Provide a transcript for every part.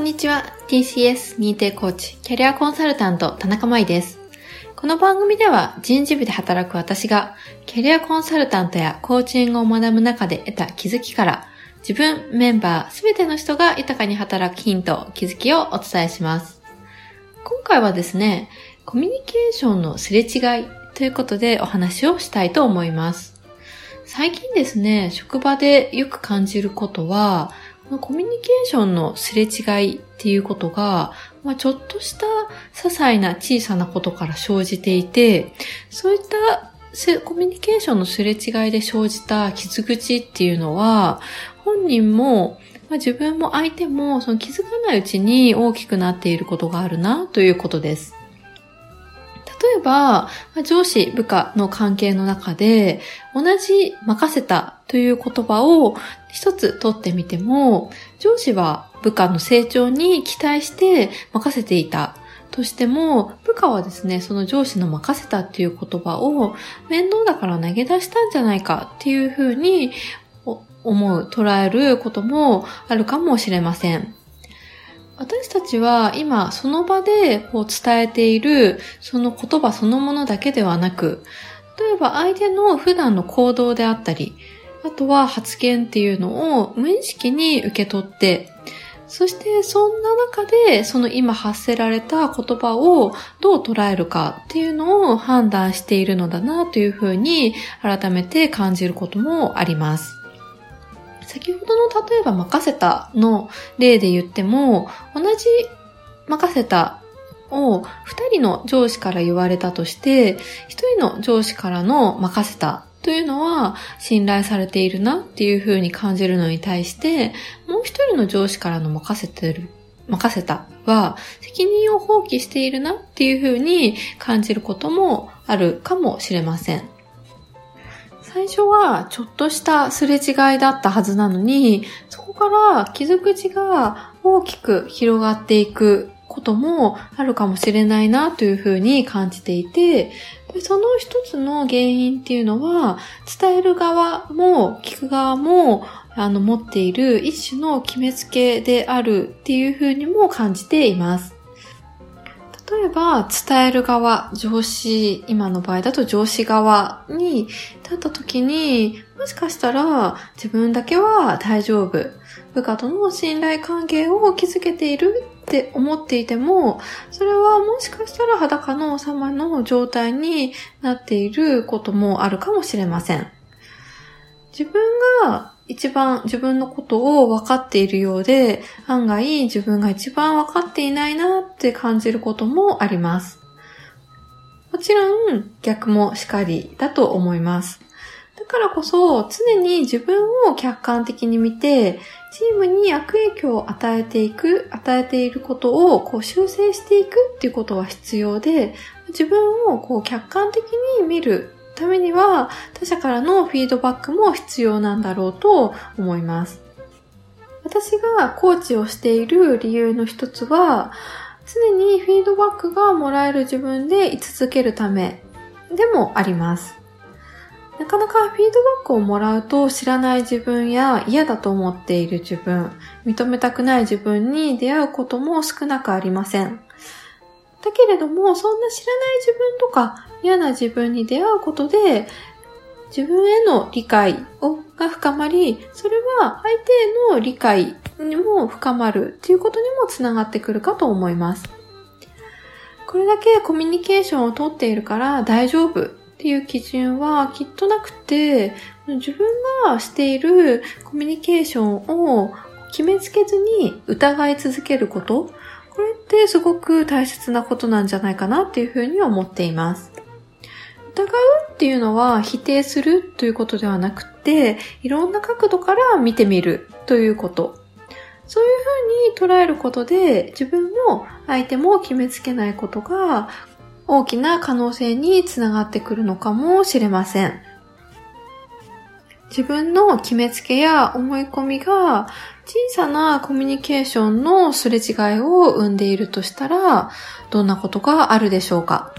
んにちは。TCS 認定コーチ、キャリアコンサルタント、田中舞です。この番組では人事部で働く私が、キャリアコンサルタントやコーチングを学ぶ中で得た気づきから、自分、メンバー、すべての人が豊かに働くヒント、気づきをお伝えします。今回はですね、コミュニケーションのすれ違いということでお話をしたいと思います。最近ですね、職場でよく感じることは、コミュニケーションのすれ違いっていうことが、まあ、ちょっとした些細な小さなことから生じていて、そういったコミュニケーションのすれ違いで生じた傷口っていうのは、本人も、まあ、自分も相手もその気づかないうちに大きくなっていることがあるなということです。例えば、上司、部下の関係の中で、同じ任せたという言葉を一つ取ってみても、上司は部下の成長に期待して任せていたとしても、部下はですね、その上司の任せたっていう言葉を面倒だから投げ出したんじゃないかっていうふうに思う、捉えることもあるかもしれません。私たちは今その場でこう伝えているその言葉そのものだけではなく、例えば相手の普段の行動であったり、あとは発言っていうのを無意識に受け取って、そしてそんな中でその今発せられた言葉をどう捉えるかっていうのを判断しているのだなというふうに改めて感じることもあります。先ほどの例えば任せたの例で言っても、同じ任せたを二人の上司から言われたとして、一人の上司からの任せたというのは信頼されているなっていうふうに感じるのに対して、もう一人の上司からの任せてる、任せたは責任を放棄しているなっていうふうに感じることもあるかもしれません。最初はちょっとしたすれ違いだったはずなのに、そこから傷口が大きく広がっていくこともあるかもしれないなというふうに感じていて、その一つの原因っていうのは、伝える側も聞く側もあの持っている一種の決めつけであるっていうふうにも感じています。例えば、伝える側、上司、今の場合だと上司側に立った時に、もしかしたら自分だけは大丈夫。部下との信頼関係を築けているって思っていても、それはもしかしたら裸の王様の状態になっていることもあるかもしれません。自分が一番自分のことを分かっているようで、案外自分が一番分かっていないなって感じることもあります。もちろん逆もしかりだと思います。だからこそ常に自分を客観的に見て、チームに悪影響を与えていく、与えていることをこう修正していくっていうことは必要で、自分をこう客観的に見るためには他者からのフィードバックも必要なんだろうと思います。私がコーチをしている理由の一つは、常にフィードバックがもらえる自分で居続けるためでもあります。なかなかフィードバックをもらうと知らない自分や嫌だと思っている自分、認めたくない自分に出会うことも少なくありません。だけれども、そんな知らない自分とか嫌な自分に出会うことで、自分への理解をが深まり、それは相手への理解にも深まるっていうことにもつながってくるかと思います。これだけコミュニケーションをとっているから大丈夫っていう基準はきっとなくて、自分がしているコミュニケーションを決めつけずに疑い続けること、これってすごく大切なことなんじゃないかなっていうふうに思っています。疑うっていうのは否定するということではなくて、いろんな角度から見てみるということ。そういうふうに捉えることで自分も相手も決めつけないことが大きな可能性につながってくるのかもしれません。自分の決めつけや思い込みが小さなコミュニケーションのすれ違いを生んでいるとしたら、どんなことがあるでしょうか？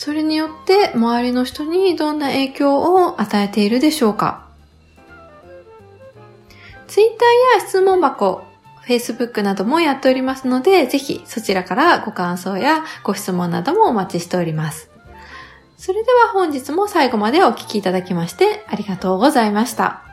それによって周りの人にどんな影響を与えているでしょうか？ツイッターや質問箱、Facebook などもやっておりますので、ぜひそちらからご感想やご質問などもお待ちしております。それでは本日も最後までお聴きいただきましてありがとうございました。